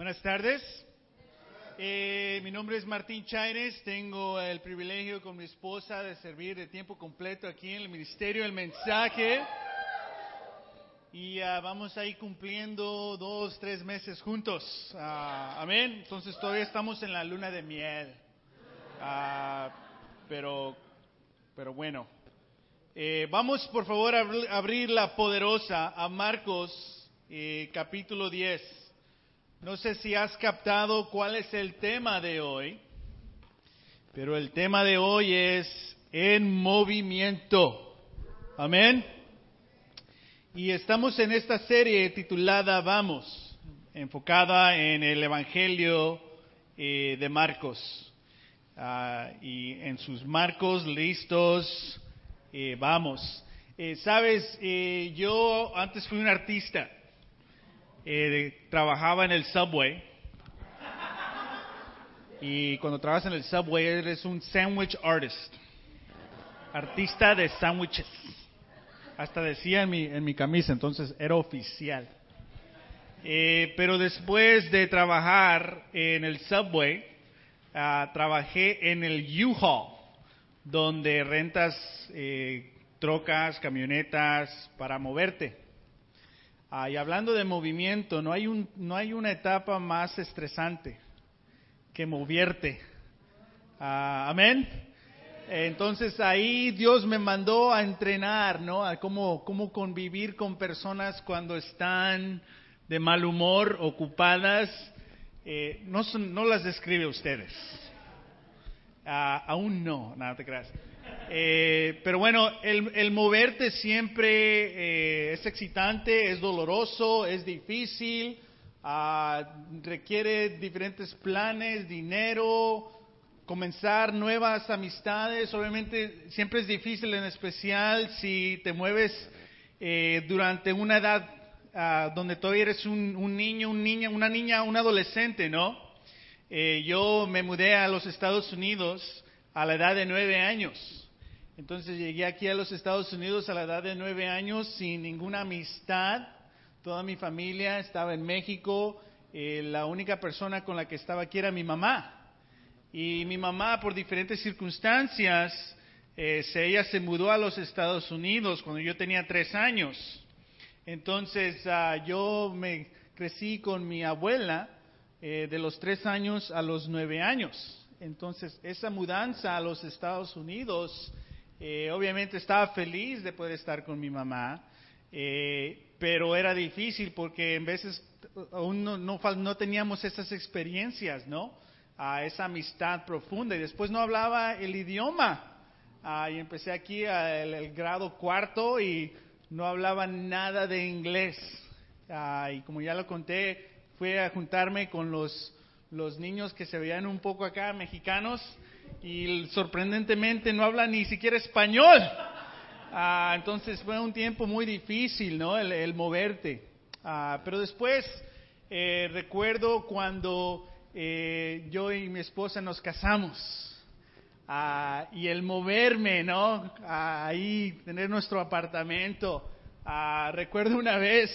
Buenas tardes. Eh, mi nombre es Martín Chaires. Tengo el privilegio con mi esposa de servir de tiempo completo aquí en el Ministerio del Mensaje. Y ah, vamos a ir cumpliendo dos, tres meses juntos. Ah, amén. Entonces todavía estamos en la luna de miel. Ah, pero, pero bueno. Eh, vamos por favor a abrir la poderosa a Marcos eh, capítulo 10. No sé si has captado cuál es el tema de hoy, pero el tema de hoy es en movimiento. Amén. Y estamos en esta serie titulada Vamos, enfocada en el Evangelio eh, de Marcos. Ah, y en sus marcos listos, eh, vamos. Eh, Sabes, Eh, yo antes fui un artista. Eh, trabajaba en el subway. Y cuando trabajas en el subway eres un sandwich artist. Artista de sándwiches. Hasta decía en mi, en mi camisa, entonces era oficial. Eh, pero después de trabajar en el subway, ah, trabajé en el U-Haul, donde rentas eh, trocas, camionetas para moverte. Ah, y hablando de movimiento, no hay, un, no hay una etapa más estresante que moverte. Ah, Amén. Entonces ahí Dios me mandó a entrenar, ¿no? A cómo, cómo convivir con personas cuando están de mal humor, ocupadas. Eh, no, son- no las describe ustedes. Ah, aún no, nada te creas. Eh, pero bueno, el, moverte siempre eh, es excitante, es doloroso, es difícil, ah, requiere diferentes planes, dinero, comenzar nuevas amistades. Obviamente siempre es difícil, en especial si te mueves eh, durante una edad ah, donde todavía eres un, un niño, un niña, una niña, un adolescente, ¿no? Eh, yo me mudé a los Estados Unidos a la edad de nueve años. Entonces llegué aquí a los Estados Unidos a la edad de nueve años sin ninguna amistad. Toda mi familia estaba en México. Eh, la única persona con la que estaba aquí era mi mamá. Y mi mamá, por diferentes circunstancias, eh, ella se mudó a los Estados Unidos cuando yo tenía tres años. Entonces ah, yo me crecí con mi abuela eh, de los tres años a los nueve años. Entonces esa mudanza a los Estados Unidos, eh, obviamente estaba feliz de poder estar con mi mamá, eh, pero era difícil porque en veces aún no, no no teníamos esas experiencias, ¿no? A esa amistad profunda y después no hablaba el idioma. Ah, y empecé aquí al el grado cuarto y no hablaba nada de inglés. Ah, y como ya lo conté, fui a juntarme con los, los niños que se veían un poco acá, mexicanos, y sorprendentemente no hablan ni siquiera español. Ah, entonces fue un tiempo muy difícil, ¿no? El, moverte. Ah, pero después eh, recuerdo cuando eh, yo y mi esposa nos casamos. Ah, y el moverme, ¿no? Ah, ahí, tener nuestro apartamento. Ah, recuerdo una vez,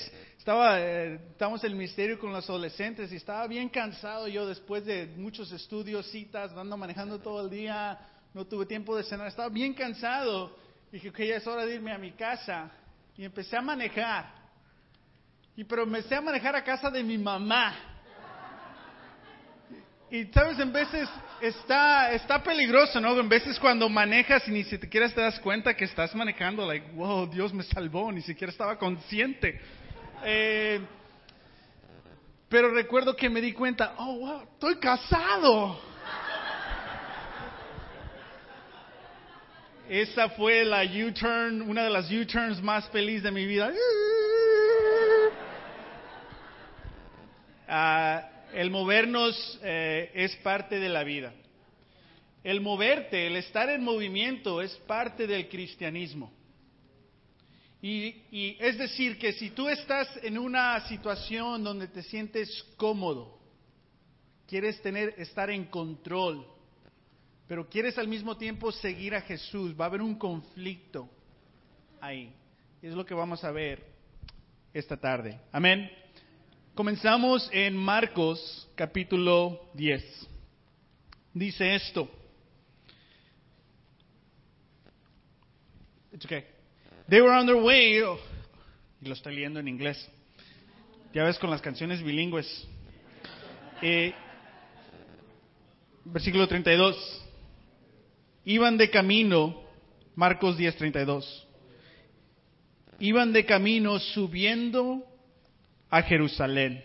estaba, eh, estábamos en el ministerio con los adolescentes y estaba bien cansado yo después de muchos estudios, citas, ando manejando todo el día, no tuve tiempo de cenar, estaba bien cansado. Dije, ok, ya es hora de irme a mi casa. Y empecé a manejar. Y pero empecé a manejar a casa de mi mamá. Y sabes, en veces está, está peligroso, ¿no? En veces cuando manejas y ni siquiera te das cuenta que estás manejando, like, wow, Dios me salvó, ni siquiera estaba consciente. Eh, pero recuerdo que me di cuenta, oh, wow, estoy casado. Esa fue la U-turn, una de las U-turns más felices de mi vida. Ah, el movernos eh, es parte de la vida. El moverte, el estar en movimiento es parte del cristianismo. Y, y es decir, que si tú estás en una situación donde te sientes cómodo, quieres tener, estar en control, pero quieres al mismo tiempo seguir a Jesús, va a haber un conflicto ahí. Es lo que vamos a ver esta tarde. Amén. Comenzamos en Marcos capítulo 10. Dice esto. It's okay. They were on their way. y lo estoy leyendo en inglés. Ya ves con las canciones bilingües. Eh, versículo 32. Iban de camino, Marcos 10, 32. Iban de camino subiendo a Jerusalén.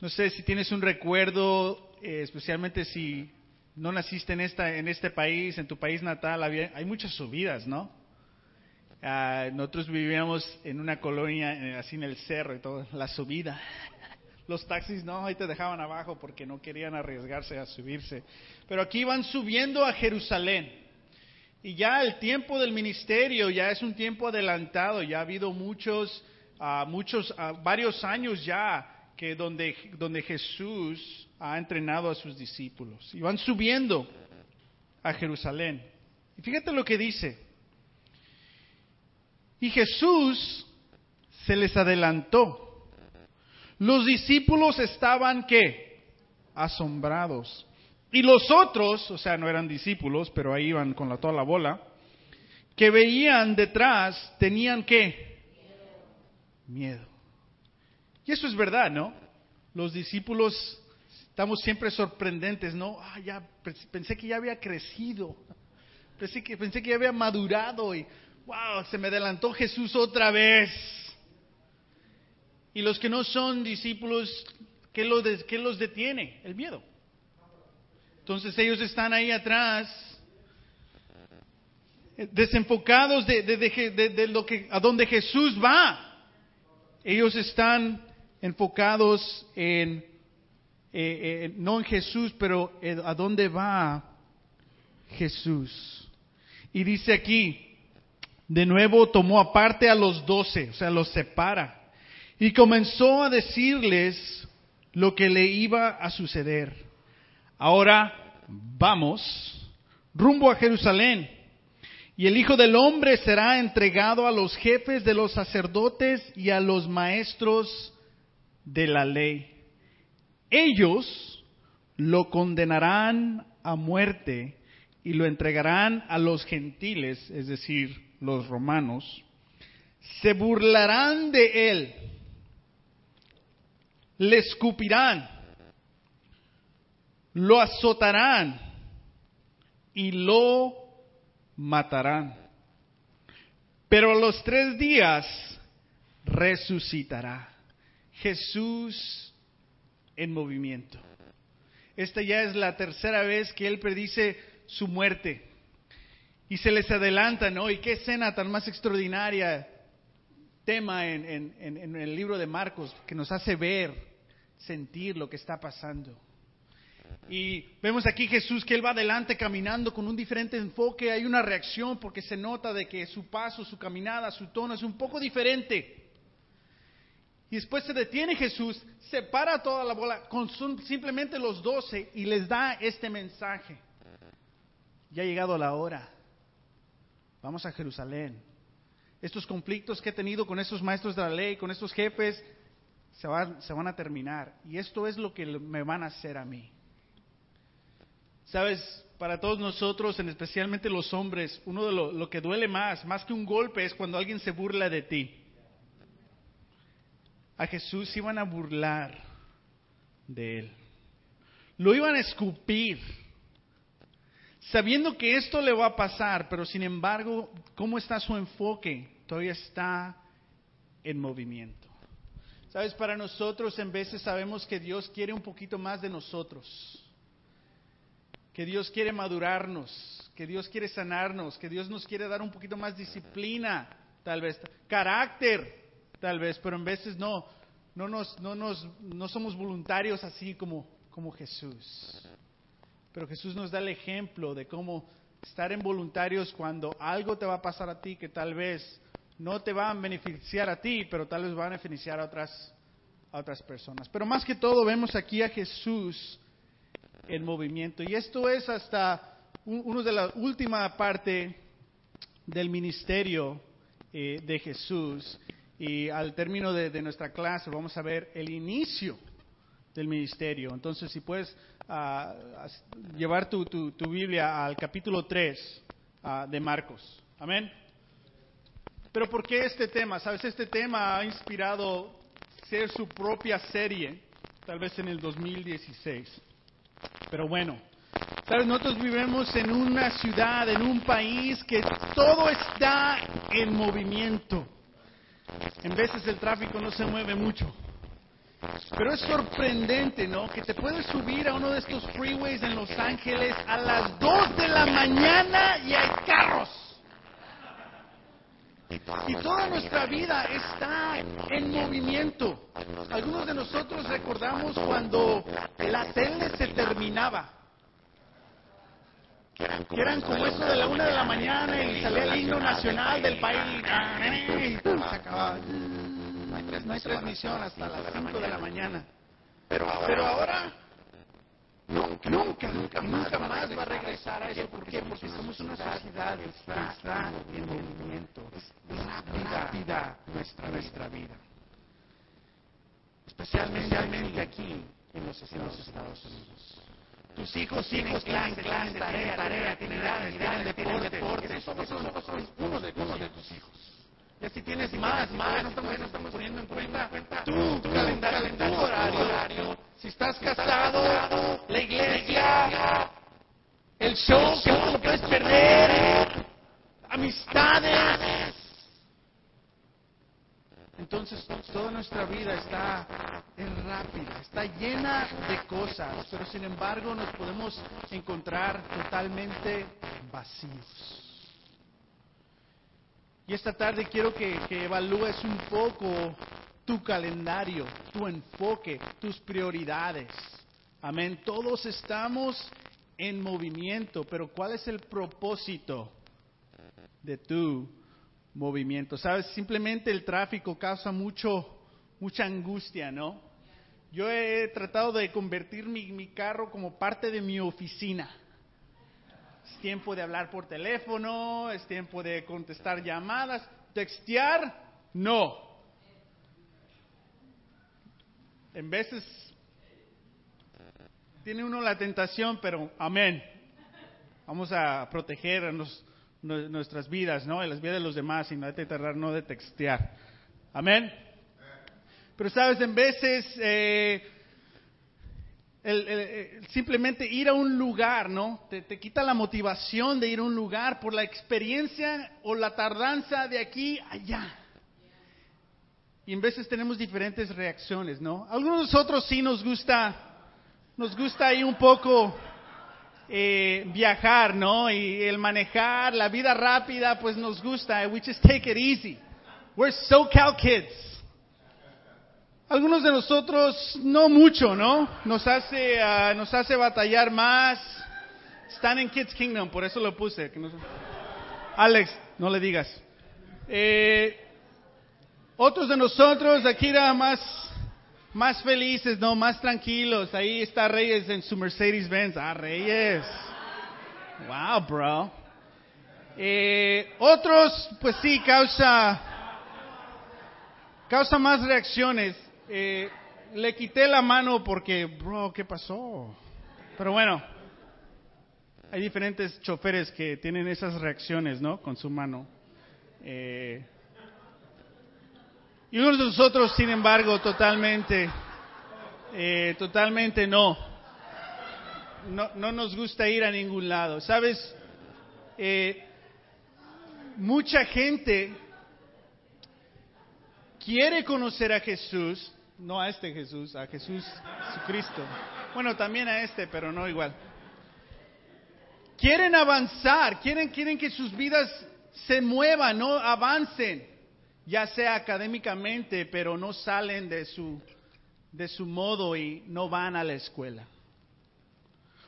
No sé si tienes un recuerdo, eh, especialmente si no naciste en, esta, en este país, en tu país natal, había- hay muchas subidas, ¿no? Ah, nosotros vivíamos en una colonia así en el cerro y todo, la subida. Los taxis no, ahí te dejaban abajo porque no querían arriesgarse a subirse. Pero aquí van subiendo a Jerusalén. Y ya el tiempo del ministerio ya es un tiempo adelantado, ya ha habido muchos, ah, muchos, ah, varios años ya que donde, donde Jesús ha entrenado a sus discípulos. Y van subiendo a Jerusalén. Y fíjate lo que dice. Y Jesús se les adelantó. Los discípulos estaban qué? Asombrados. Y los otros, o sea, no eran discípulos, pero ahí iban con la, toda la bola, que veían detrás, tenían qué? Miedo. Y eso es verdad, ¿no? Los discípulos estamos siempre sorprendentes, ¿no? Ah, ya pensé que ya había crecido. Pensé que, pensé que ya había madurado y, wow, se me adelantó Jesús otra vez. Y los que no son discípulos, ¿qué los, qué los detiene? El miedo. Entonces ellos están ahí atrás, desenfocados de, lo que, a donde Jesús va. Ellos están enfocados en, eh, eh, no en Jesús, pero a dónde va Jesús. Y dice aquí, de nuevo tomó aparte a los doce, o sea, los separa, y comenzó a decirles lo que le iba a suceder. Ahora vamos rumbo a Jerusalén, y el Hijo del Hombre será entregado a los jefes de los sacerdotes y a los maestros de la ley. Ellos lo condenarán a muerte y lo entregarán a los gentiles, es decir, los romanos. Se burlarán de él, le escupirán, lo azotarán y lo matarán. Pero a los tres días resucitará. Jesús en movimiento. Esta ya es la tercera vez que él predice su muerte. Y se les adelanta, ¿no? Y qué escena tan más extraordinaria, tema en, en- en- el libro de Marcos, que nos hace ver, sentir lo que está pasando. Y vemos aquí Jesús que él va adelante caminando con un diferente enfoque, hay una reacción porque se nota de que su paso, su caminada, su tono es un poco diferente. Y después se detiene Jesús, separa toda la bola con simplemente los doce y les da este mensaje. Ya ha llegado la hora. Vamos a Jerusalén. Estos conflictos que he tenido con estos maestros de la ley, con estos jefes, se van, se van a terminar. Y esto es lo que me van a hacer a mí. Sabes, para todos nosotros, en especialmente los hombres, uno de lo, lo que duele más, más que un golpe, es cuando alguien se burla de ti. A Jesús iban a burlar de él. Lo iban a escupir, sabiendo que esto le va a pasar, pero sin embargo, ¿cómo está su enfoque? Todavía está en movimiento. Sabes, para nosotros en veces sabemos que Dios quiere un poquito más de nosotros que Dios quiere madurarnos, que Dios quiere sanarnos, que Dios nos quiere dar un poquito más disciplina, tal vez, carácter, tal vez, pero en veces no, no, nos, no, nos, no somos voluntarios así como, como Jesús. Pero Jesús nos da el ejemplo de cómo estar en voluntarios cuando algo te va a pasar a ti que tal vez no te va a beneficiar a ti, pero tal vez va a beneficiar a otras, a otras personas. Pero más que todo vemos aquí a Jesús en movimiento. Y esto es hasta un- uno de la última parte del ministerio eh, de Jesús. y al término de, nuestra clase vamos a ver el inicio del ministerio. Entonces, si puedes ah, llevar tu, Biblia al capítulo 3 ah, de Marcos. Amén. Pero ¿por qué este tema? Sabes, este tema ha inspirado ser su propia serie, tal vez en el 2016. Pero bueno, sabes, nosotros vivimos en una ciudad, en un país que todo está en movimiento. En veces el tráfico no se mueve mucho. Pero es sorprendente, ¿no? Que te puedes subir a uno de estos freeways en Los Ángeles a las 2 de la mañana y hay carros. Y toda nuestra vida está en movimiento. Algunos de nosotros recordamos cuando la tele se terminaba. Que eran como eso de la una de la mañana y salía el himno nacional del país. Y se acababa. No hay transmisión hasta las 5 de la mañana. Pero ahora Nunca, nunca, nunca, nunca más va a regresar a eso. ¿Por qué? Porque somos una sociedad que está en movimiento, es rápida nuestra, nuestra vida. Especialmente aquí en los, Estados Unidos. Tus hijos, hijos, clan, clan, tarea, tarea, actividades, deporte. Eso uno de tus hijos. Ya si tienes más, más, no estamos, estamos poniendo en cuenta, tu, tu calendario, tu horario, si estás casado, la iglesia, el show que no lo puedes perder, amistades. Entonces toda nuestra vida está en rápida, está llena de cosas, pero sin embargo nos podemos encontrar totalmente vacíos. Y esta tarde quiero que, evalúes un poco tu calendario, tu enfoque, tus prioridades. Amén. Todos estamos en movimiento, pero ¿cuál es el propósito de tu movimiento? Sabes, simplemente el tráfico causa mucho, mucha angustia, ¿no? Yo he tratado de convertir mi carro como parte de mi oficina es tiempo de hablar por teléfono, es tiempo de contestar llamadas, textear, no. En veces tiene uno la tentación, pero amén. Vamos a proteger nuestras vidas, ¿no? Y las vidas de los demás y no hay que tratar no de textear. Amén. Pero sabes, en veces eh, el, simplemente ir a un lugar, ¿no? Te, quita la motivación de ir a un lugar por la experiencia o la tardanza de aquí allá. Y en veces tenemos diferentes reacciones, ¿no? Algunos de nosotros sí nos gusta, nos gusta ahí un poco eh, viajar, ¿no? Y el manejar, la vida rápida, pues nos gusta. We just take it easy. We're SoCal kids. Algunos de nosotros no mucho, ¿no? Nos hace, uh, nos hace batallar más. Están en Kids Kingdom, por eso lo puse. Alex, no le digas. Eh, otros de nosotros aquí era más, más felices, ¿no? Más tranquilos. Ahí está Reyes en su Mercedes Benz. Ah, Reyes. Wow, bro. Eh, otros, pues sí, causa, causa más reacciones. Eh, le quité la mano porque, bro, ¿qué pasó? Pero bueno, hay diferentes choferes que tienen esas reacciones, ¿no? Con su mano. Eh, y unos de nosotros, sin embargo, totalmente, eh, totalmente no. no. No nos gusta ir a ningún lado. ¿Sabes? mucha gente quiere conocer a Jesús, no a este Jesús, a Jesús Cristo. Bueno, también a este, pero no igual. Quieren avanzar, quieren, quieren que sus vidas se muevan, no avancen, ya sea académicamente, pero no salen de su, de su modo y no van a la escuela.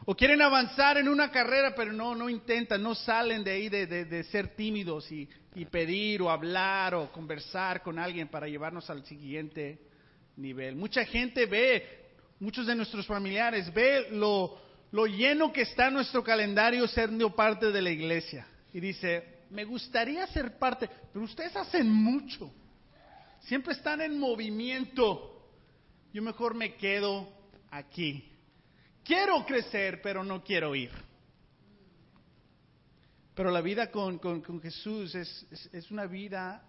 O quieren avanzar en una carrera, pero no, no intentan, no salen de ahí de, de, ser tímidos y, y, pedir o hablar o conversar con alguien para llevarnos al siguiente nivel. Mucha gente ve, muchos de nuestros familiares, ve lo, lleno que está nuestro calendario siendo parte de la iglesia. Y dice, me gustaría ser parte, pero ustedes hacen mucho. siempre están en movimiento. Yo mejor me quedo aquí. Quiero crecer, pero no quiero ir. Pero la vida con, Jesús es, una vida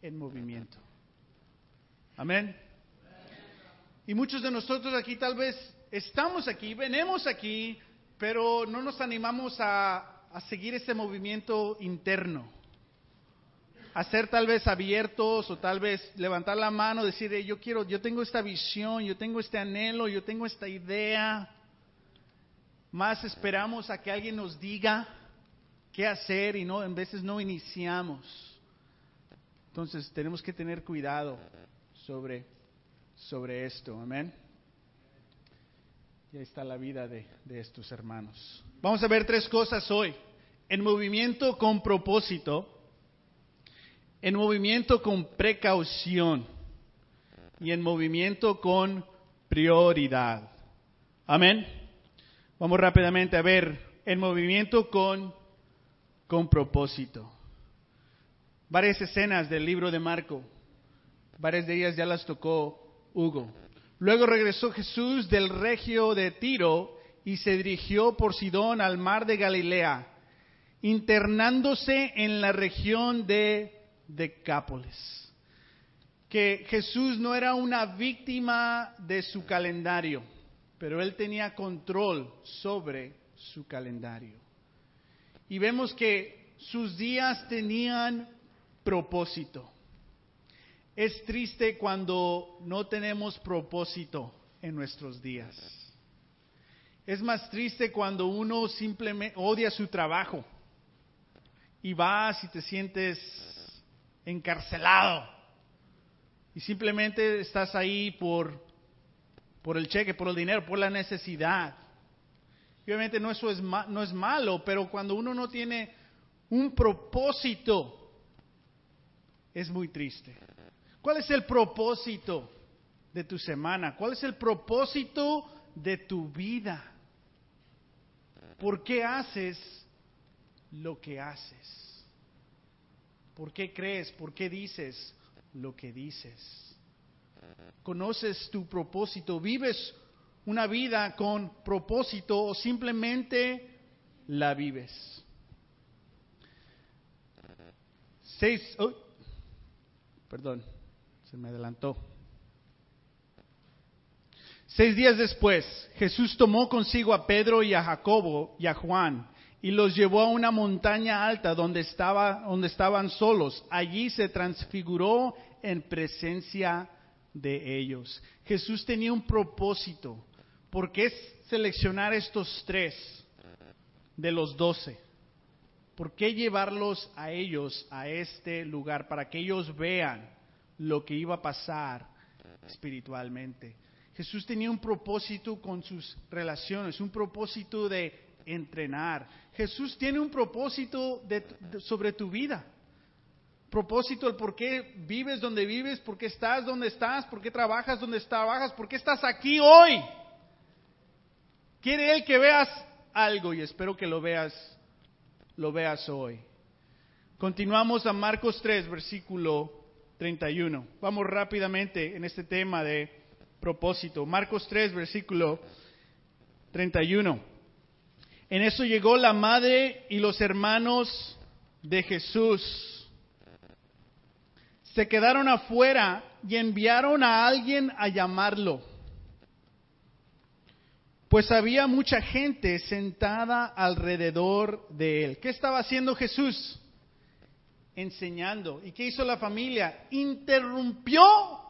en movimiento. Amén. Y muchos de nosotros aquí tal vez estamos aquí, venimos aquí, pero no nos animamos a, seguir ese movimiento interno. A ser tal vez abiertos o tal vez levantar la mano, decir, yo quiero, yo tengo esta visión, yo tengo este anhelo, yo tengo esta idea. Más esperamos a que alguien nos diga qué hacer y no, en veces no iniciamos. Entonces tenemos que tener cuidado sobre, sobre esto. Amén. Y ahí está la vida de, de estos hermanos. Vamos a ver tres cosas hoy. En movimiento con propósito, en movimiento con precaución y en movimiento con prioridad. Amén. Vamos rápidamente a ver en movimiento con con propósito. Varias escenas del libro de Marco, varias de ellas ya las tocó Hugo. Luego regresó Jesús del regio de Tiro y se dirigió por Sidón al mar de Galilea, internándose en la región de Decápolis. Que Jesús no era una víctima de su calendario, pero él tenía control sobre su calendario y vemos que sus días tenían propósito. Es triste cuando no tenemos propósito en nuestros días. Es más triste cuando uno simplemente odia su trabajo y vas y te sientes encarcelado y simplemente estás ahí por, por el cheque, por el dinero, por la necesidad obviamente no, eso es, no es malo, pero cuando uno no tiene un propósito, es muy triste. ¿Cuál es el propósito de tu semana? ¿Cuál es el propósito de tu vida? ¿Por qué haces lo que haces? ¿Por qué crees? ¿Por qué dices lo que dices? ¿Conoces tu propósito? ¿Vives una vida con propósito o simplemente la vives. Seis, oh, perdón, se me adelantó. Seis días después, Jesús tomó consigo a Pedro y a Jacobo y a Juan y los llevó a una montaña alta donde, estaba, donde estaban solos. Allí se transfiguró en presencia de ellos. Jesús tenía un propósito. ¿Por qué seleccionar estos tres de los doce? ¿Por qué llevarlos a ellos a este lugar para que ellos vean lo que iba a pasar espiritualmente? Jesús tenía un propósito con sus relaciones, un propósito de entrenar. Jesús tiene un propósito sobre tu vida. Propósito el por qué vives donde vives, por qué estás donde estás, por qué trabajas donde trabajas, por qué estás aquí hoy. Quiere Él que veas algo y espero que lo veas, lo veas hoy. Continuamos a Marcos 3, versículo 31. Vamos rápidamente en este tema de propósito. Marcos 3, versículo 31. En eso llegó la madre y los hermanos de Jesús. Se quedaron afuera y enviaron a alguien a llamarlo pues había mucha gente sentada alrededor de él. ¿Qué estaba haciendo Jesús? Enseñando. ¿Y qué hizo la familia? Interrumpió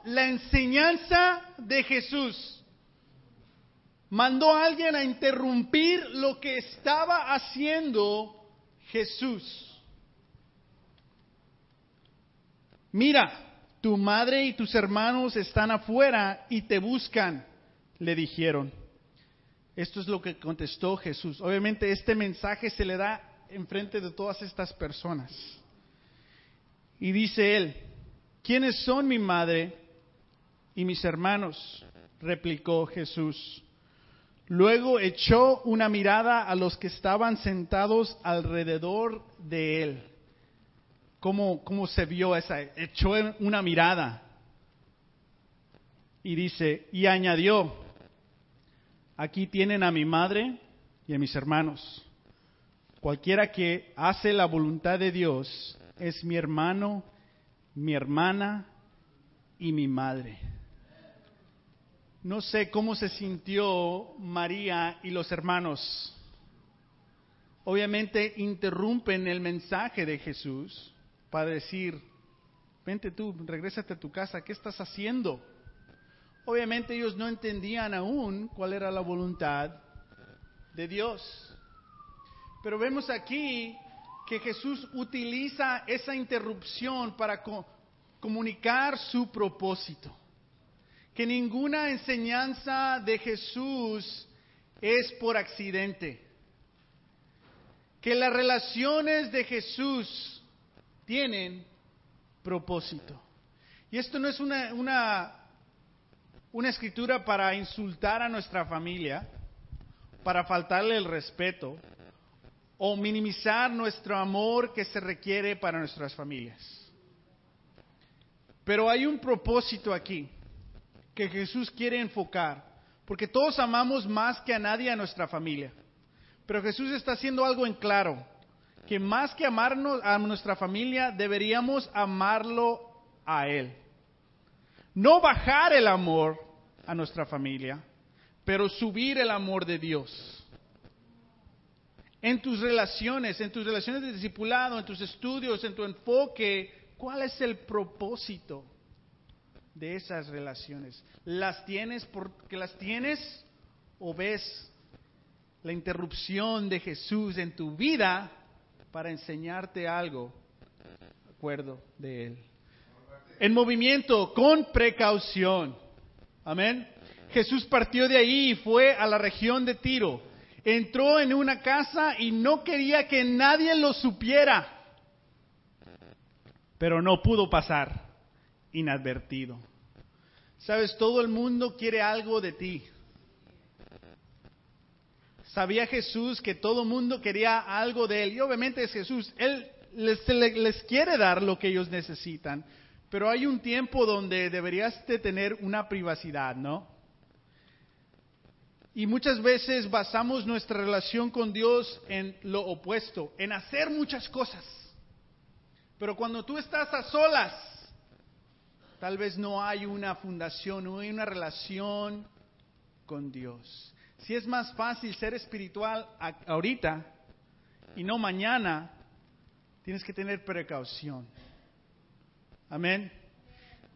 la enseñanza de Jesús. Mandó a alguien a interrumpir lo que estaba haciendo Jesús. Mira, tu madre y tus hermanos están afuera y te buscan, le dijeron. Esto es lo que contestó Jesús. Obviamente este mensaje se le da enfrente de todas estas personas. Y dice él, ¿quiénes son mi madre y mis hermanos? replicó Jesús. Luego echó una mirada a los que estaban sentados alrededor de él. ¿Cómo, cómo se vio esa? Echó una mirada. Y dice, y añadió, aquí tienen a mi madre y a mis hermanos. Cualquiera que hace la voluntad de Dios es mi hermano, mi hermana y mi madre. No sé cómo se sintió María y los hermanos. Obviamente interrumpen el mensaje de Jesús para decir, vente tú, regrésate a tu casa, ¿qué estás haciendo? Obviamente ellos no entendían aún cuál era la voluntad de Dios. Pero vemos aquí que Jesús utiliza esa interrupción para comunicar su propósito. Que ninguna enseñanza de Jesús es por accidente. Que las relaciones de Jesús tienen propósito. Y esto no es una, una una escritura para insultar a nuestra familia, para faltarle el respeto o minimizar nuestro amor que se requiere para nuestras familias. Pero hay un propósito aquí que Jesús quiere enfocar, porque todos amamos más que a nadie a nuestra familia. Pero Jesús está haciendo algo en claro, que más que amarnos a nuestra familia, deberíamos amarlo a Él. No bajar el amor, a nuestra familia, pero subir el amor de Dios. En tus relaciones, en tus relaciones de discipulado, en tus estudios, en tu enfoque, ¿cuál es el propósito de esas relaciones? ¿Las tienes porque las tienes o ves la interrupción de Jesús en tu vida para enseñarte algo, acuerdo de Él? En movimiento, con precaución. Amén. Jesús partió de ahí y fue a la región de Tiro. Entró en una casa y no quería que nadie lo supiera. Pero no pudo pasar inadvertido. Sabes, todo el mundo quiere algo de ti. Sabía Jesús que todo el mundo quería algo de él. Y obviamente es Jesús. Él les, les quiere dar lo que ellos necesitan. Pero hay un tiempo donde deberías de tener una privacidad, ¿no? Y muchas veces basamos nuestra relación con Dios en lo opuesto, en hacer muchas cosas. Pero cuando tú estás a solas, tal vez no hay una fundación, no hay una relación con Dios. Si es más fácil ser espiritual ahorita y no mañana, tienes que tener precaución. Amén.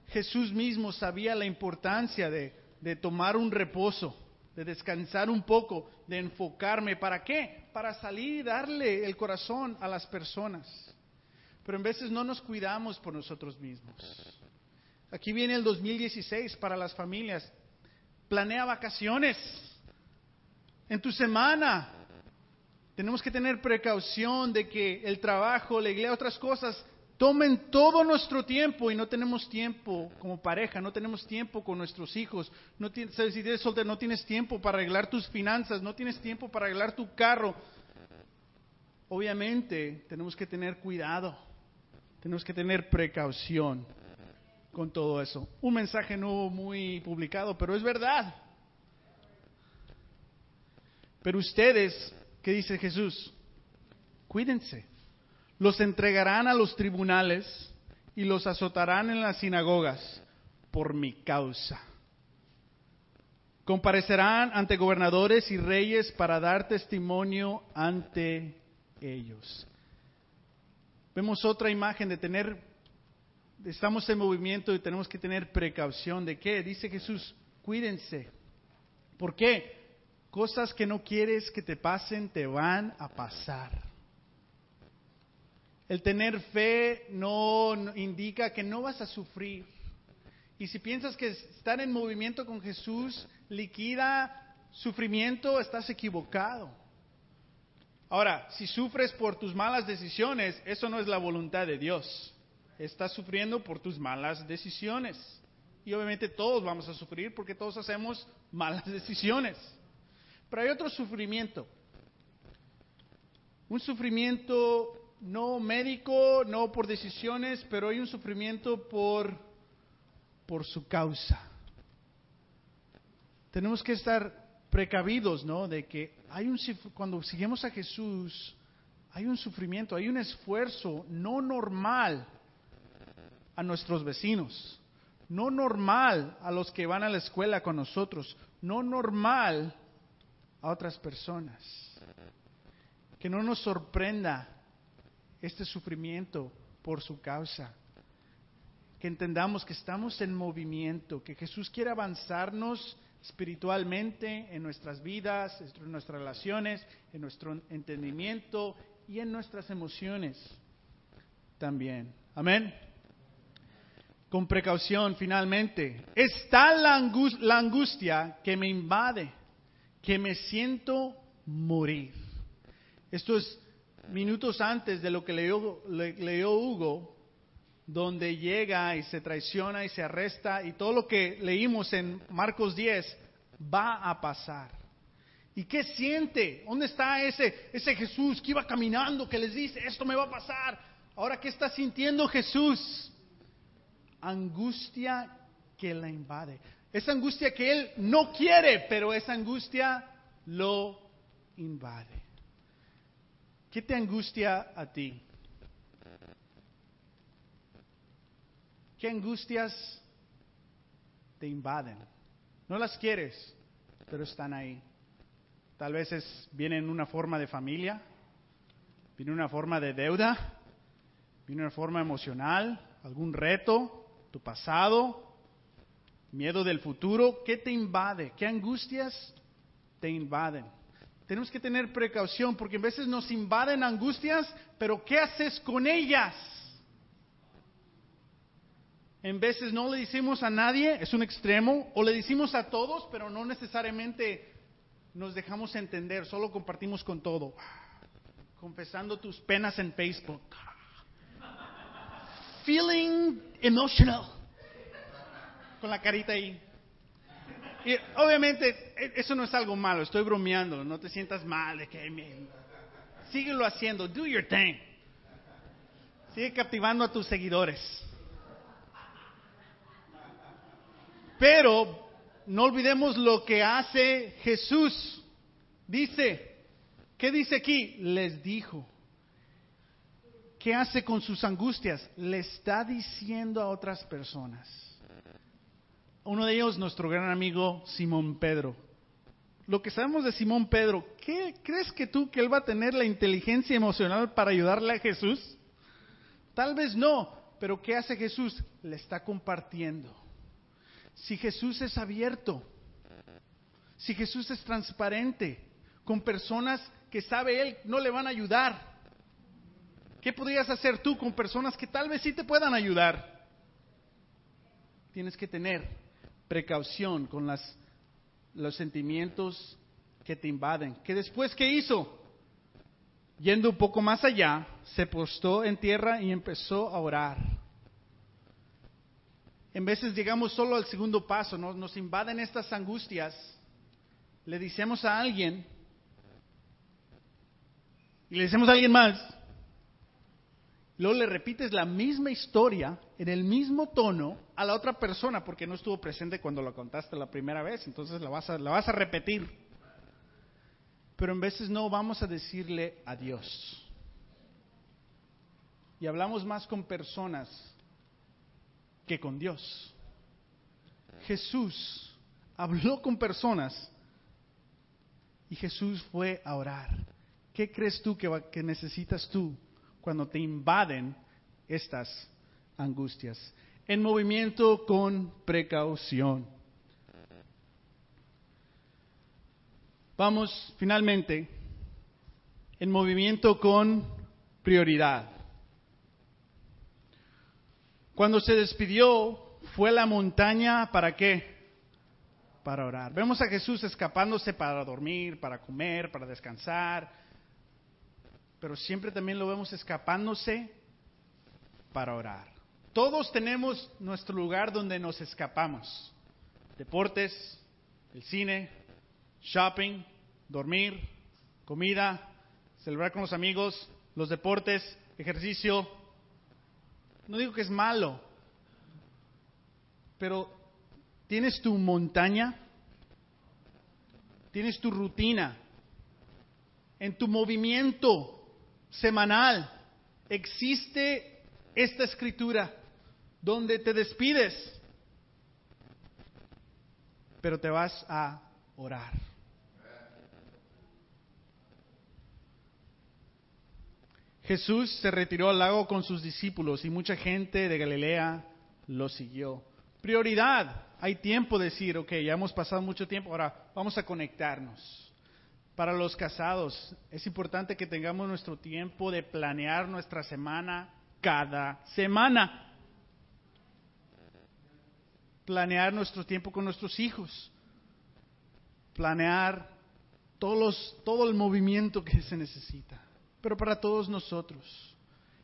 Jesús mismo sabía la importancia de, tomar un reposo, de descansar un poco, de enfocarme. ¿Para qué? Para salir y darle el corazón a las personas. Pero en veces no nos cuidamos por nosotros mismos. Aquí viene el 2016 para las familias. Planea vacaciones. En tu semana. Tenemos que tener precaución de que el trabajo, la iglesia, otras cosas tomen todo nuestro tiempo y no tenemos tiempo como pareja, no tenemos tiempo con nuestros hijos, no tienes, si eres soltero, no tienes tiempo para arreglar tus finanzas, no tienes tiempo para arreglar tu carro. Obviamente tenemos que tener cuidado, tenemos que tener precaución con todo eso. Un mensaje no muy publicado, pero es verdad. Pero ustedes, ¿qué dice Jesús? Cuídense los entregarán a los tribunales y los azotarán en las sinagogas por mi causa. Comparecerán ante gobernadores y reyes para dar testimonio ante ellos. Vemos otra imagen de tener, estamos en movimiento y tenemos que tener precaución. ¿De qué? Dice Jesús, cuídense. ¿Por qué? Cosas que no quieres que te pasen te van a pasar. El tener fe no indica que no vas a sufrir. Y si piensas que estar en movimiento con Jesús liquida sufrimiento, estás equivocado. Ahora, si sufres por tus malas decisiones, eso no es la voluntad de Dios. Estás sufriendo por tus malas decisiones. Y obviamente todos vamos a sufrir porque todos hacemos malas decisiones. Pero hay otro sufrimiento. Un sufrimiento no médico, no por decisiones, pero hay un sufrimiento por, por su causa. tenemos que estar precavidos, ¿no? De que hay un cuando seguimos a Jesús hay un sufrimiento, hay un esfuerzo no normal a nuestros vecinos, no normal a los que van a la escuela con nosotros, no normal a otras personas. Que no nos sorprenda este sufrimiento por su causa. Que entendamos que estamos en movimiento, que Jesús quiere avanzarnos espiritualmente en nuestras vidas, en nuestras relaciones, en nuestro entendimiento y en nuestras emociones también. Amén. Con precaución, finalmente. Está la, angustia que me invade, que me siento morir. Esto es minutos antes de lo que leyó, Hugo, donde llega y se traiciona y se arresta y todo lo que leímos en Marcos 10 va a pasar. ¿Y qué siente? ¿Dónde está ese, ese Jesús que iba caminando, que les dice, esto me va a pasar? Ahora, ¿qué está sintiendo Jesús? Angustia que la invade. Esa angustia que él no quiere, pero esa angustia lo invade. ¿Qué te angustia a ti? ¿Qué angustias te invaden? No las quieres, pero están ahí. Tal vez es, viene en una forma de familia, viene en una forma de deuda, viene en una forma emocional, algún reto, tu pasado, miedo del futuro. ¿Qué te invade? ¿Qué angustias te invaden? Tenemos que tener precaución porque a veces nos invaden angustias, pero ¿qué haces con ellas? En veces no le decimos a nadie, es un extremo, o le decimos a todos, pero no necesariamente nos dejamos entender, solo compartimos con todo. Confesando tus penas en Facebook. Feeling emotional. Con la carita ahí. Obviamente e, eso no es algo malo, estoy bromeando, no te sientas mal de que me... haciendo, do your thing. Sigue captivando a tus seguidores. Pero no olvidemos lo que hace Jesús. Dice, ¿qué dice aquí? Les dijo. ¿Qué hace con sus angustias? Le está diciendo a otras personas uno de ellos, nuestro gran amigo Simón Pedro. Lo que sabemos de Simón Pedro, ¿qué crees que tú que él va a tener la inteligencia emocional para ayudarle a Jesús? Tal vez no, pero ¿qué hace Jesús? Le está compartiendo. Si Jesús es abierto, si Jesús es transparente con personas que sabe él no le van a ayudar, ¿qué podrías hacer tú con personas que tal vez sí te puedan ayudar? Tienes que tener precaución con los sentimientos que te invaden. Que después, ¿qué hizo? Yendo un poco más allá, se postó en tierra y empezó a orar. En veces llegamos solo al segundo paso, nos invaden estas angustias, le decimos a alguien, y le decimos a alguien más, luego le repites la misma historia en el mismo tono a la otra persona porque no estuvo presente cuando lo contaste la primera vez, entonces la vas a, la vas a repetir. Pero en veces no vamos a decirle adiós. Y hablamos más con personas que con Dios. Jesús habló con personas y Jesús fue a orar. ¿Qué crees tú que, que necesitas tú cuando te invaden estas angustias. En movimiento con precaución. Vamos finalmente en movimiento con prioridad. Cuando se despidió, fue a la montaña para qué? Para orar. Vemos a Jesús escapándose para dormir, para comer, para descansar, pero siempre también lo vemos escapándose para orar. Todos tenemos nuestro lugar donde nos escapamos. Deportes, el cine, shopping, dormir, comida, celebrar con los amigos, los deportes, ejercicio. No digo que es malo, pero ¿tienes tu montaña? tienes tu rutina, en tu movimiento semanal, existe esta escritura donde te despides, pero te vas a orar. Jesús se retiró al lago con sus discípulos y mucha gente de Galilea lo siguió. Prioridad, hay tiempo de decir, ok, ya hemos pasado mucho tiempo, ahora vamos a conectarnos. Para los casados, es importante que tengamos nuestro tiempo de planear nuestra semana cada semana. Planear nuestro tiempo con nuestros hijos. Planear todos todo el movimiento que se necesita. Pero para todos nosotros,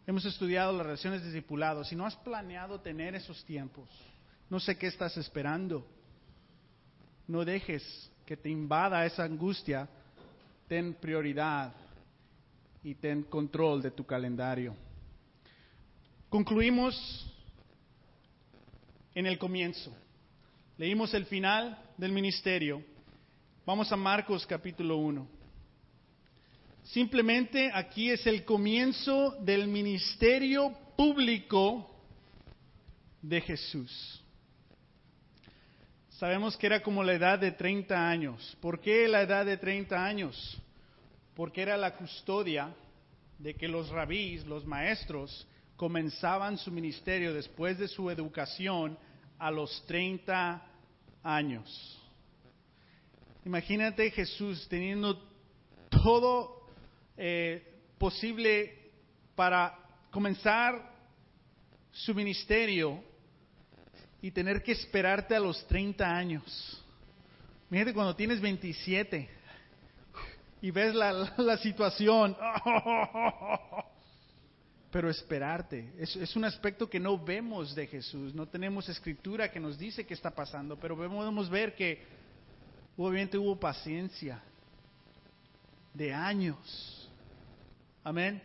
hemos estudiado las relaciones discipulados. Si no has planeado tener esos tiempos, no sé qué estás esperando. No dejes que te invada esa angustia. Ten prioridad y ten control de tu calendario. Concluimos en el comienzo. Leímos el final del ministerio. Vamos a Marcos capítulo 1. Simplemente aquí es el comienzo del ministerio público de Jesús. Sabemos que era como la edad de 30 años. ¿Por qué la edad de 30 años? Porque era la custodia de que los rabís, los maestros, comenzaban su ministerio después de su educación a los 30 años. Imagínate Jesús teniendo todo eh, posible para comenzar su ministerio y tener que esperarte a los 30 años. Imagínate cuando tienes 27 y ves la, la situación. Pero esperarte, es, es, un aspecto que no vemos de Jesús, no tenemos escritura que nos dice qué está pasando, pero podemos ver que obviamente hubo paciencia de años Amén.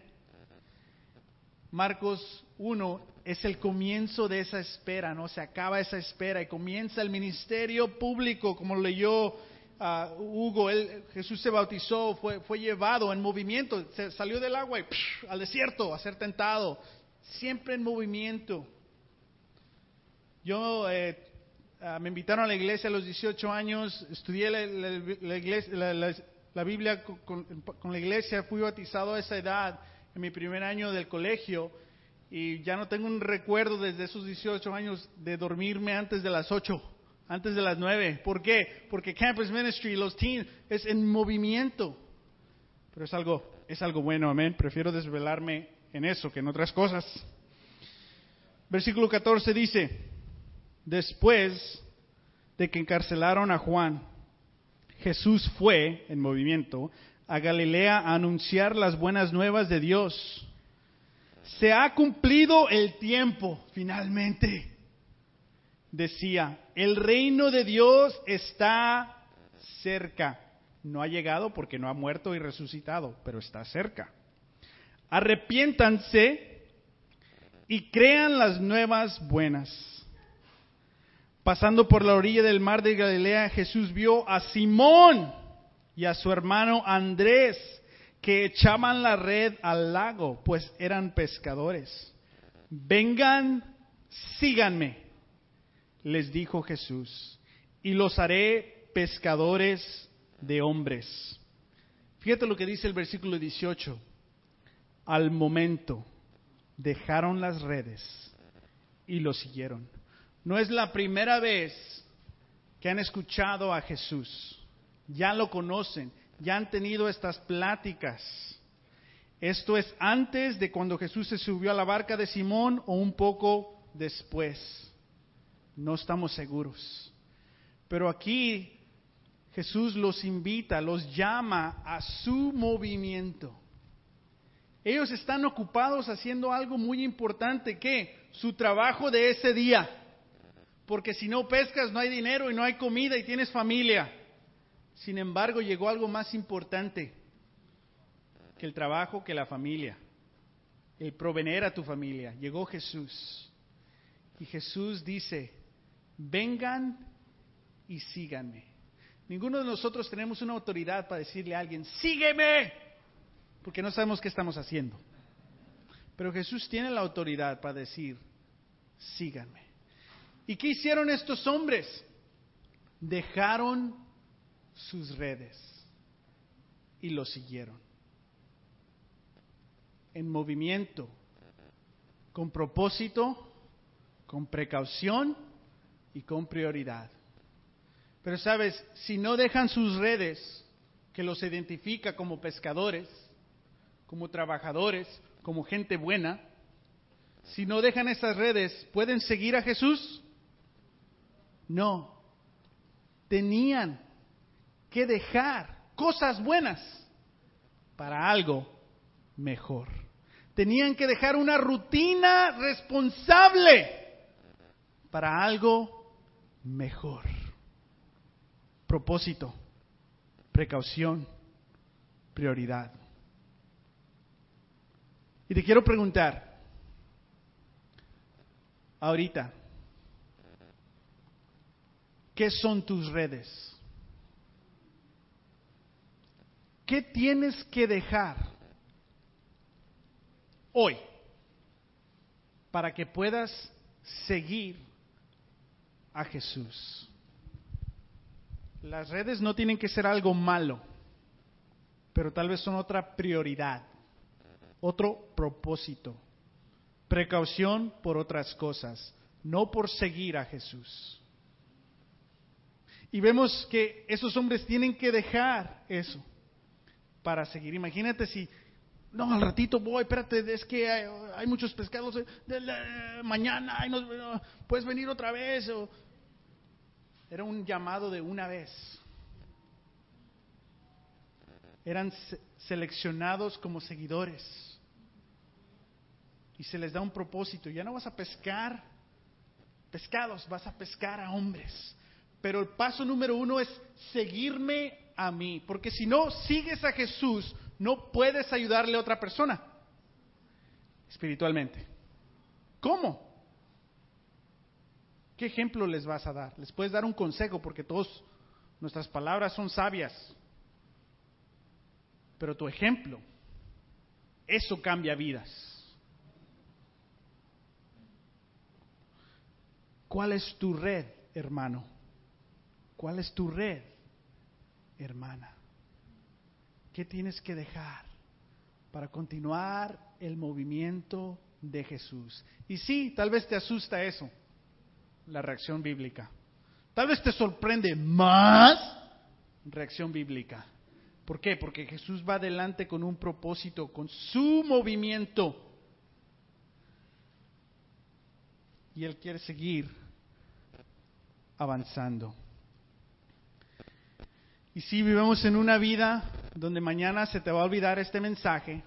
Marcos 1 es el comienzo de esa espera, ¿no? Se acaba esa espera y comienza el ministerio público, como leyó ah, Hugo. Jesús se bautizó, fue, fue llevado en movimiento, se salió del agua y al desierto a ser tentado, siempre en movimiento. Yo eh, ah, me invitaron a la iglesia a los 18 años, estudié la, iglesia, la Biblia con, la iglesia, fui bautizado a esa edad, en mi primer año del colegio, y ya no tengo un recuerdo desde esos 18 años de dormirme antes de las 8, antes de las 9. ¿Por qué? Porque Campus Ministry, los teens, es en movimiento. Pero es algo, es algo bueno, amén. Prefiero desvelarme en eso que en otras cosas. Versículo 14 dice, después de que encarcelaron a Juan, Jesús fue, en movimiento, a Galilea a anunciar las buenas nuevas de Dios. Se ha cumplido el tiempo, finalmente. Decía, el reino de Dios está cerca. No ha llegado porque no ha muerto y resucitado, pero está cerca. Arrepiéntanse y crean las nuevas buenas. Pasando por la orilla del mar de Galilea, Jesús vio a Simón y a su hermano Andrés que echaban la red al lago, pues eran pescadores. Vengan, síganme, les dijo Jesús, y los haré pescadores de hombres. Fíjate lo que dice el versículo 18. Al momento dejaron las redes y lo siguieron. No es la primera vez que han escuchado a Jesús. Ya lo conocen, ya han tenido estas pláticas. Esto es antes de cuando Jesús se subió a la barca de Simón o un poco después. No estamos seguros. Pero aquí Jesús los invita, los llama a su movimiento. Ellos están ocupados haciendo algo muy importante, que su trabajo de ese día porque si no pescas no hay dinero y no hay comida y tienes familia. Sin embargo, llegó algo más importante que el trabajo, que la familia, el provener a tu familia. Llegó Jesús. Y Jesús dice, vengan y síganme. Ninguno de nosotros tenemos una autoridad para decirle a alguien, sígueme, porque no sabemos qué estamos haciendo. Pero Jesús tiene la autoridad para decir, síganme. ¿Y qué hicieron estos hombres? Dejaron sus redes y lo siguieron. En movimiento, con propósito, con precaución y con prioridad. Pero sabes, si no dejan sus redes, que los identifica como pescadores, como trabajadores, como gente buena, si no dejan esas redes, ¿pueden seguir a Jesús? No. Tenían que dejar cosas buenas para algo mejor. Tenían que dejar una rutina responsable para algo mejor. Propósito, precaución, prioridad. Y te quiero preguntar, ahorita, ¿qué son tus redes? ¿Qué tienes que dejar hoy para que puedas seguir a Jesús? Las redes no tienen que ser algo malo, pero tal vez son otra prioridad, otro propósito, precaución por otras cosas, no por seguir a Jesús. Y vemos que esos hombres tienen que dejar eso para seguir. Imagínate si, no, al ratito voy, espérate, es que hay, muchos pescados, de mañana puedes venir otra vez. era un llamado de una vez. Eran seleccionados como seguidores. Y se les da un propósito. Ya no vas a pescar pescados, vas a pescar a hombres. Pero el paso número uno es seguirme a mí. Porque si no sigues a Jesús, no puedes ayudarle a otra persona espiritualmente. ¿Cómo? ¿Qué ejemplo les vas a dar? Les puedes dar un consejo porque todas nuestras palabras son sabias. Pero tu ejemplo, eso cambia vidas. ¿Cuál es tu red, hermano? ¿Cuál es tu red? Hermana? ¿Qué tienes que dejar para continuar el movimiento de Jesús? Y sí, tal vez te asusta eso, la reacción bíblica. Tal vez te sorprende más reacción bíblica. ¿Por qué? Porque Jesús va adelante con un propósito, con su movimiento. Y Él quiere seguir avanzando. Y si vivimos en una vida donde mañana se te va a olvidar este mensaje,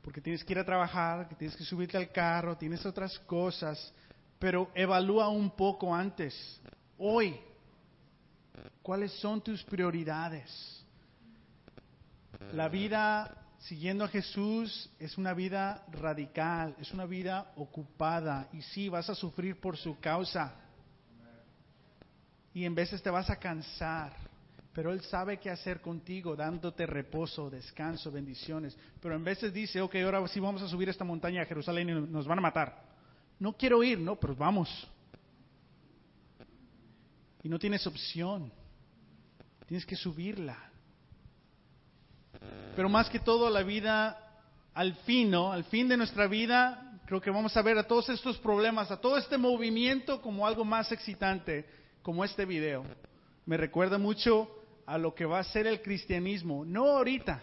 porque tienes que ir a trabajar, que tienes que subirte al carro, tienes otras cosas, pero evalúa un poco antes, hoy, cuáles son tus prioridades. La vida siguiendo a Jesús es una vida radical, es una vida ocupada, y sí, vas a sufrir por su causa, y en veces te vas a cansar pero Él sabe qué hacer contigo, dándote reposo, descanso, bendiciones. Pero en veces dice, ok, ahora sí vamos a subir esta montaña a Jerusalén y nos van a matar. No quiero ir, no, pero vamos. Y no tienes opción. Tienes que subirla. Pero más que todo la vida, al fin, ¿no? Al fin de nuestra vida, creo que vamos a ver a todos estos problemas, a todo este movimiento como algo más excitante, como este video. Me recuerda mucho a lo que va a ser el cristianismo, no ahorita,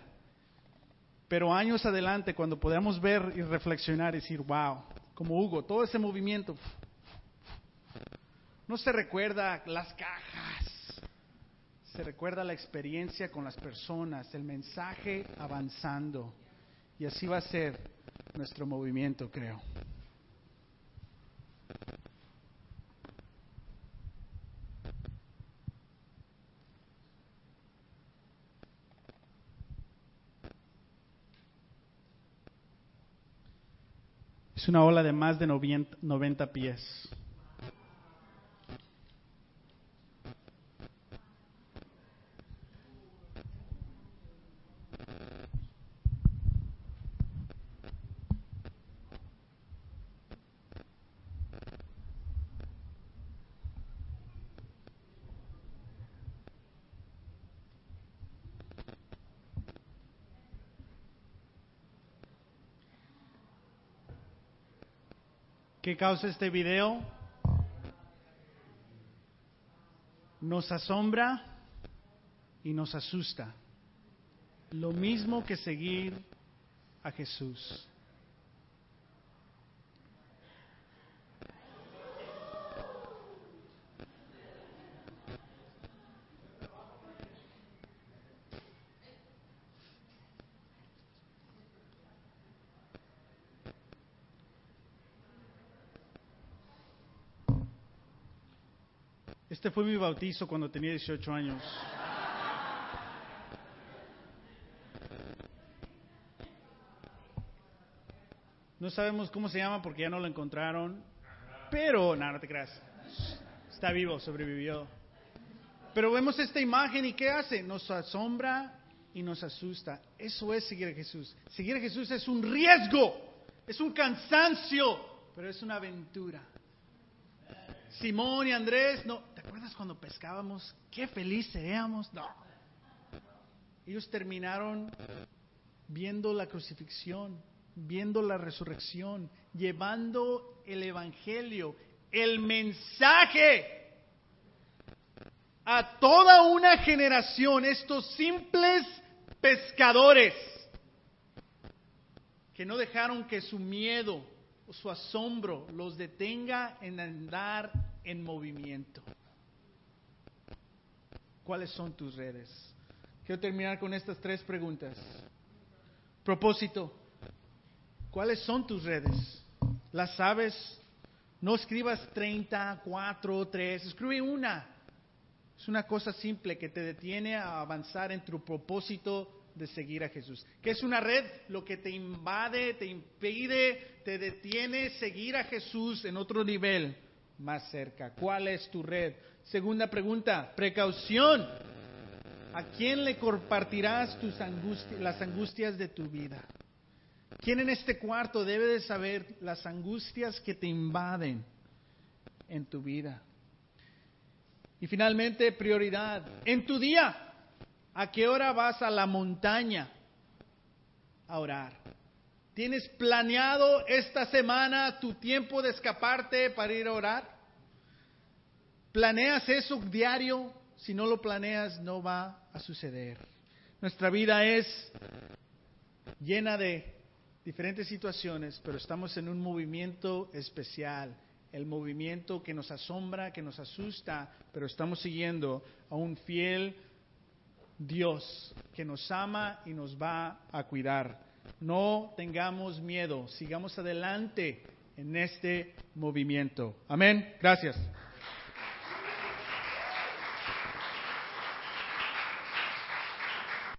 pero años adelante, cuando podamos ver y reflexionar y decir, wow, como Hugo, todo ese movimiento, no se recuerda las cajas, se recuerda la experiencia con las personas, el mensaje avanzando, y así va a ser nuestro movimiento, creo. Es una ola de más de 90 pies. ¿Qué causa este video? Nos asombra y nos asusta. Lo mismo que seguir a Jesús. Este fue mi bautizo cuando tenía 18 años. No sabemos cómo se llama porque ya no lo encontraron, pero, nada, no te creas, está vivo, sobrevivió. Pero vemos esta imagen y ¿qué hace? Nos asombra y nos asusta. Eso es seguir a Jesús. Seguir a Jesús es un riesgo, es un cansancio, pero es una aventura. Simón y Andrés, no, ¿te acuerdas cuando pescábamos? Qué felices éramos. No. Ellos terminaron viendo la crucifixión, viendo la resurrección, llevando el Evangelio, el mensaje a toda una generación, estos simples pescadores que no dejaron que su miedo o su asombro los detenga en andar en movimiento. ¿Cuáles son tus redes? Quiero terminar con estas tres preguntas. Propósito. ¿Cuáles son tus redes? ¿Las sabes? No escribas 30, 4, 3, escribe una. Es una cosa simple que te detiene a avanzar en tu propósito de seguir a Jesús. ¿Qué es una red? Lo que te invade, te impide, te detiene seguir a Jesús en otro nivel más cerca. ¿Cuál es tu red? Segunda pregunta, precaución. ¿A quién le compartirás tus las angustias de tu vida? ¿Quién en este cuarto debe de saber las angustias que te invaden en tu vida? Y finalmente, prioridad. En tu día, ¿a qué hora vas a la montaña a orar? ¿Tienes planeado esta semana tu tiempo de escaparte para ir a orar? ¿Planeas eso diario? Si no lo planeas, no va a suceder. Nuestra vida es llena de diferentes situaciones, pero estamos en un movimiento especial, el movimiento que nos asombra, que nos asusta, pero estamos siguiendo a un fiel Dios que nos ama y nos va a cuidar. No tengamos miedo, sigamos adelante en este movimiento. Amén. Gracias.